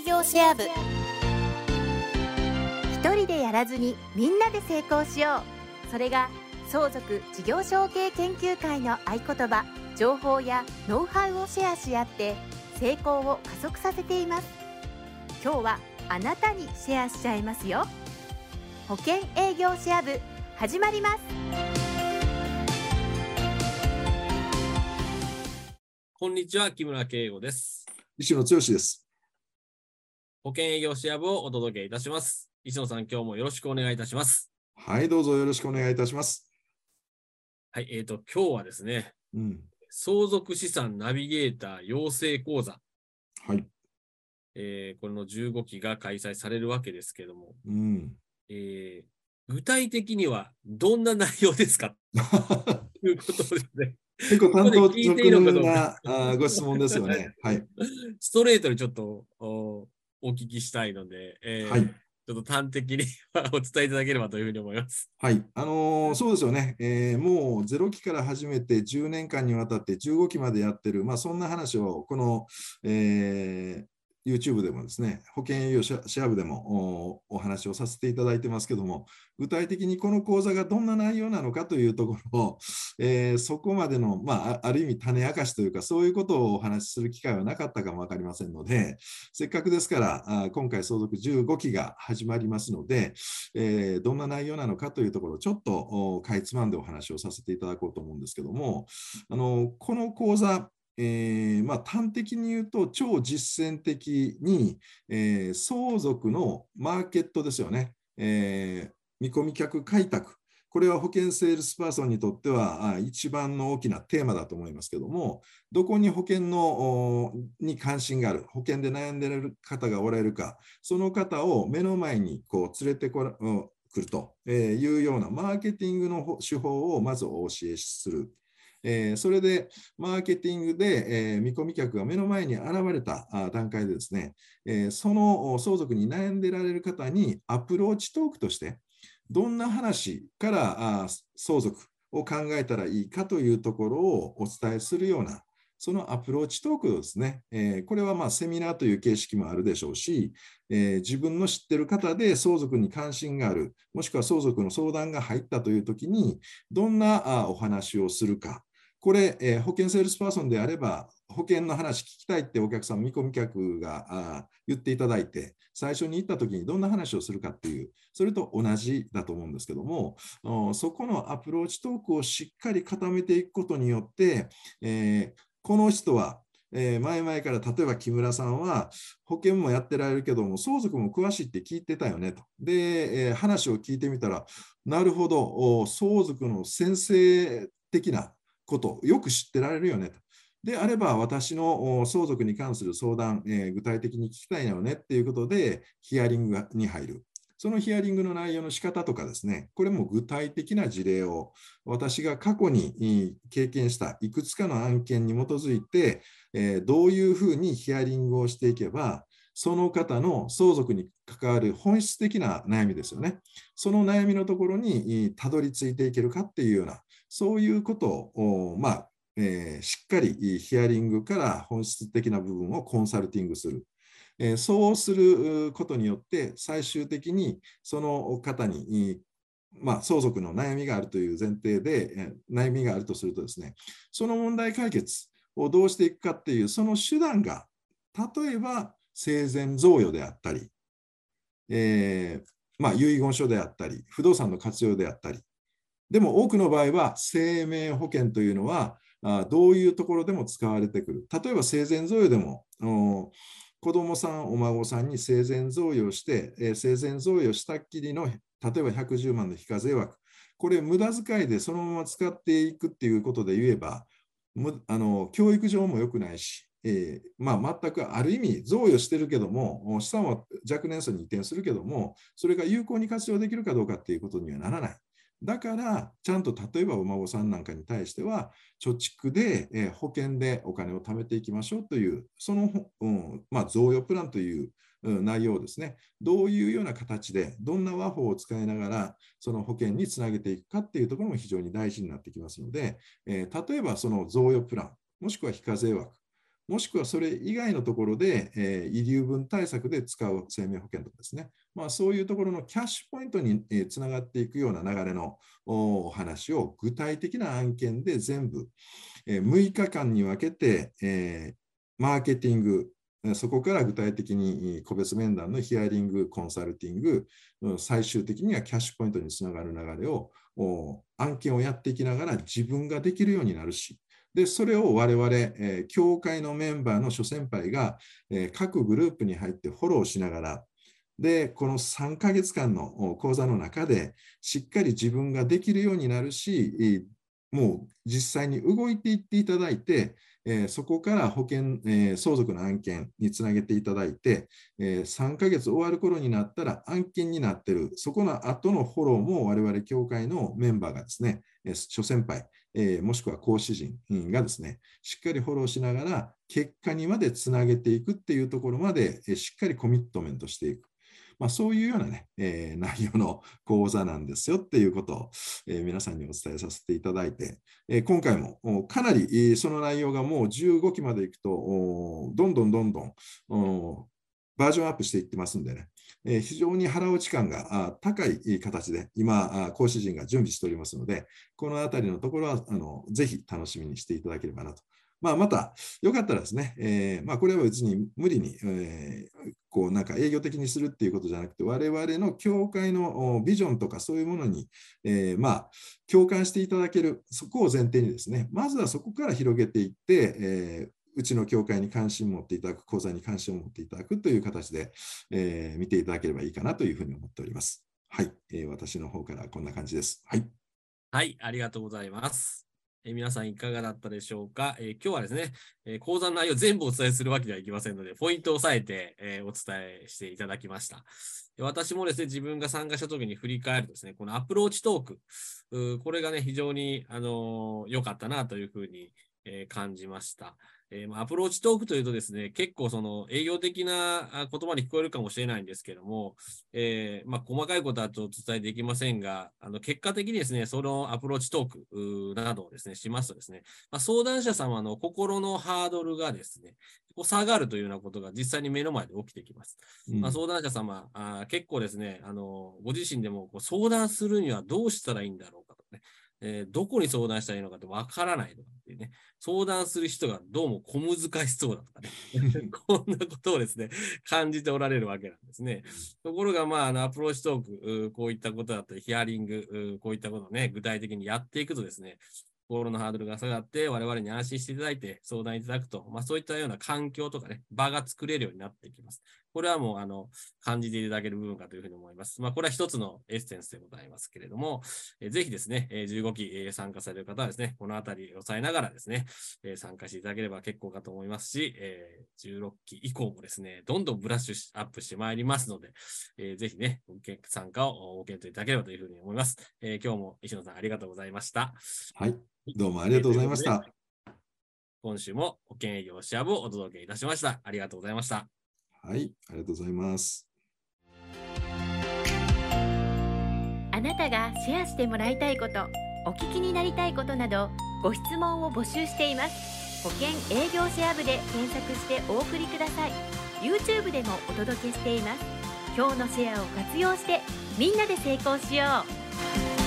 営業シェア部。一人でやらずにみんなで成功しよう。それが相続事業承継研究会の合言葉情報やノウハウをシェアし合って成功を加速させています。今日はあなたにシェアしちゃいますよ。保険営業シェア部始まります。こんにちは、木村圭吾です。石野剛です。保険営業シェア部をお届けいたします。石野さん、今日もよろしくお願いいたします。はい、どうぞよろしくお願いいたします。はい、えっ、と、今日はですね、うん。相続資産ナビゲーター養成講座、はい。えーこれの15期が開催されるわけですけども、うん。えー具体的にはどんな内容ですか？ということですね。結構担当直かなご質問ですよね。はい。ストレートにちょっとおお聞きしたいので、えーはい。ちょっと端的にお伝えいただければというふうに思います。はい。あのーそうですよね。えーもう0期から始めて10年間にわたって15期までやってる、まあ、そんな話を、この、えー YouTube でもですね、保険営業シェシェア部でもお話をさせていただいてますけども、具体的にこの講座がどんな内容なのかというところを、えーそこまでの、まあ、ある意味種明かしというか、そういうことをお話しする機会はなかったかも分かりませんので、せっかくですから、あ今回相続15期が始まりますので、えーどんな内容なのかというところをちょっとかいつまんでお話をさせていただこうと思うんですけども、あのこの講座、えーまあ、端的に言うと超実践的に、えー相続のマーケットですよね、えー見込み客開拓、これは保険セールスパーソンにとっては一番の大きなテーマだと思いますけども、どこに保険のに関心がある、保険で悩んでいる方がおられるか、その方を目の前にこう連れてこら来るというようなマーケティングの手法をまずお教えする。えーそれで、マーケティングで、えー見込み客が目の前に現れた段階でですね、えーその相続に悩んでられる方にアプローチトークとして、どんな話からあ相続を考えたらいいかというところをお伝えするような、そのアプローチトークですね、えーこれはまセミナーという形式もあるでしょうし、えー自分の知ってる方で相続に関心がある、もしくは相続の相談が入ったというときに、どんなあお話をするか。これ、えー保険セールスパーソンであれば、保険の話聞きたいってお客さん、見込み客があ言っていただいて、最初に行ったときにどんな話をするかっていう、それと同じだと思うんですけども、そこのアプローチトークをしっかり固めていくことによって、えーこの人は、えー前々から例えば木村さんは保険もやってられるけども相続も詳しいって聞いてたよねと。で、えー話を聞いてみたらなるほど相続の先生的なことよく知ってられるよねと。であれば私の相続に関する相談、えー具体的に聞きたいのよねっていうことでヒアリングに入る。そのヒアリングの内容の仕方とかですね、これも具体的な事例を私が過去に経験したいくつかの案件に基づいて、えーどういうふうにヒアリングをしていけば、その方の相続に関わる本質的な悩みですよね。その悩みのところにたどり着いていけるかっていうような、そういうことを、まあえーしっかりヒアリングから本質的な部分をコンサルティングする。えーそうすることによって、最終的にその方に、まあ、相続の悩みがあるという前提で、えー悩みがあるとするとですね、その問題解決をどうしていくかっていう、その手段が、例えば生前贈与であったり、えーまあ、遺言書であったり、不動産の活用であったり、でも多くの場合は生命保険というのは、あどういうところでも使われてくる。例えば生前贈与でも、子供さん、お孫さんに生前贈与して、えー生前贈与したっきりの、例えば110万の非課税枠、これ無駄遣いでそのまま使っていくっていうことで言えば、あの教育上も良くないし、えーまあ、全くある意味贈与してるけども、資産は若年層に移転するけども、それが有効に活用できるかどうかっていうことにはならない。だから、ちゃんと例えばお孫さんなんかに対しては、貯蓄で、えー保険でお金を貯めていきましょうという、その、うんまあ、贈与プランといううん内容ですね、どういうような形で、どんな和法を使いながら、その保険につなげていくかっていうところも非常に大事になってきますので、えー例えばその贈与プラン、もしくは非課税枠、もしくはそれ以外のところで、えー、遺留分対策で使う生命保険とかですね、まあ、そういうところのキャッシュポイントにつながっていくような流れのお話を具体的な案件で全部、えー、6日間に分けて、えー、マーケティング、そこから具体的に個別面談のヒアリング、コンサルティング、最終的にはキャッシュポイントにつながる流れを案件をやっていきながら自分ができるようになるし、で、それを我々、えー、協会のメンバーの諸先輩が、えー、各グループに入ってフォローしながら、で、この3ヶ月間の講座の中で、しっかり自分ができるようになるし、もう実際に動いていっていただいて、えー、そこから保険、えー、相続の案件につなげていただいて、えー、3ヶ月終わる頃になったら案件になってる、そこの後のフォローも我々協会のメンバーがですね、え諸先輩、えもしくは講師陣がですね、しっかりフォローしながら結果にまでつなげていくっていうところまで、えしっかりコミットメントしていく。まあ、そういうようなね、えー、内容の講座なんですよっていうことを、えー、皆さんにお伝えさせていただいて、えー、今回もかなりその内容がもう15期までいくと、どんどんどんどんバージョンアップしていってますんでね、え非常に腹落ち感が高い形で今、講師陣が準備しておりますので、このあたりのところはあのぜひ楽しみにしていただければなと。まあ、また、よかったらですね、えー、まあ、これは別に無理に、えー、こうなんか営業的にするっていうことじゃなくて、我々の教会のビジョンとかそういうものに、えー、まあ、共感していただける、そこを前提にですね、まずはそこから広げていって、えーうちの教会に関心を持っていただく、講座に関心を持っていただくという形で、えー、見ていただければいいかなというふうに思っております。はい、えー、私の方からこんな感じです。はい。はい、ありがとうございます。え皆さんいかがだったでしょうか、え、今日はですね、え、講座の内容全部お伝えするわけではいきませんので、ポイントを押さえて、え、お伝えしていただきました。私もですね、自分が参加した時に振り返るとですね、このアプローチトーク、これがね、非常に、あの良かったなというふうに、え感じました。えー、アプローチトークというとですね、結構その営業的な言葉に聞こえるかもしれないんですけども、えー、まあ、細かいことはちょっとお伝えできませんが、あの結果的にですね、そのアプローチトークなどをですね、しますとですね、まあ、相談者様の心のハードルがですね、こう下がるというようなことが実際に目の前で起きてきます。うん、まあ、相談者様あ、結構ですね、あのご自身でもこう相談するにはどうしたらいいんだろうかとね、えー、どこに相談したらいいのかってわからないとかっていうね、相談する人がどうも小難しそうだとかね、こんなことをですね、感じておられるわけなんですね。ところが、まあ、あのアプローチトーク、こういったことだったり、ヒアリング、こういったことをね、具体的にやっていくとですね、心のハードルが下がって、我々に安心していただいて相談いただくと、まあ、そういったような環境とかね、場が作れるようになっていきます。これはもう、あの、感じていただける部分かというふうに思います。まあ、これは一つのエッセンスでございますけれども、えー、ぜひですね、えー、15期、えー、参加される方はですね、このあたりを抑えながらですね、えー、参加していただければ結構かと思いますし、えー、16期以降もですね、どんどんブラッシュアップしてまいりますので、えー、ぜひね、参加をご検討いただければというふうに思います。えー、今日も石野さんありがとうございました。はい。どうもありがとうございました。今週も保険営業シェア部をお届けいたしました。ありがとうございました。はい、ありがとうございます。あなたがシェアしてもらいたいこと、お聞きになりたいことなど、ご質問を募集しています。保険営業シェア部で検索してお送りください。YouTube でもお届けしています。今日のシェアを活用して、みんなで成功しよう。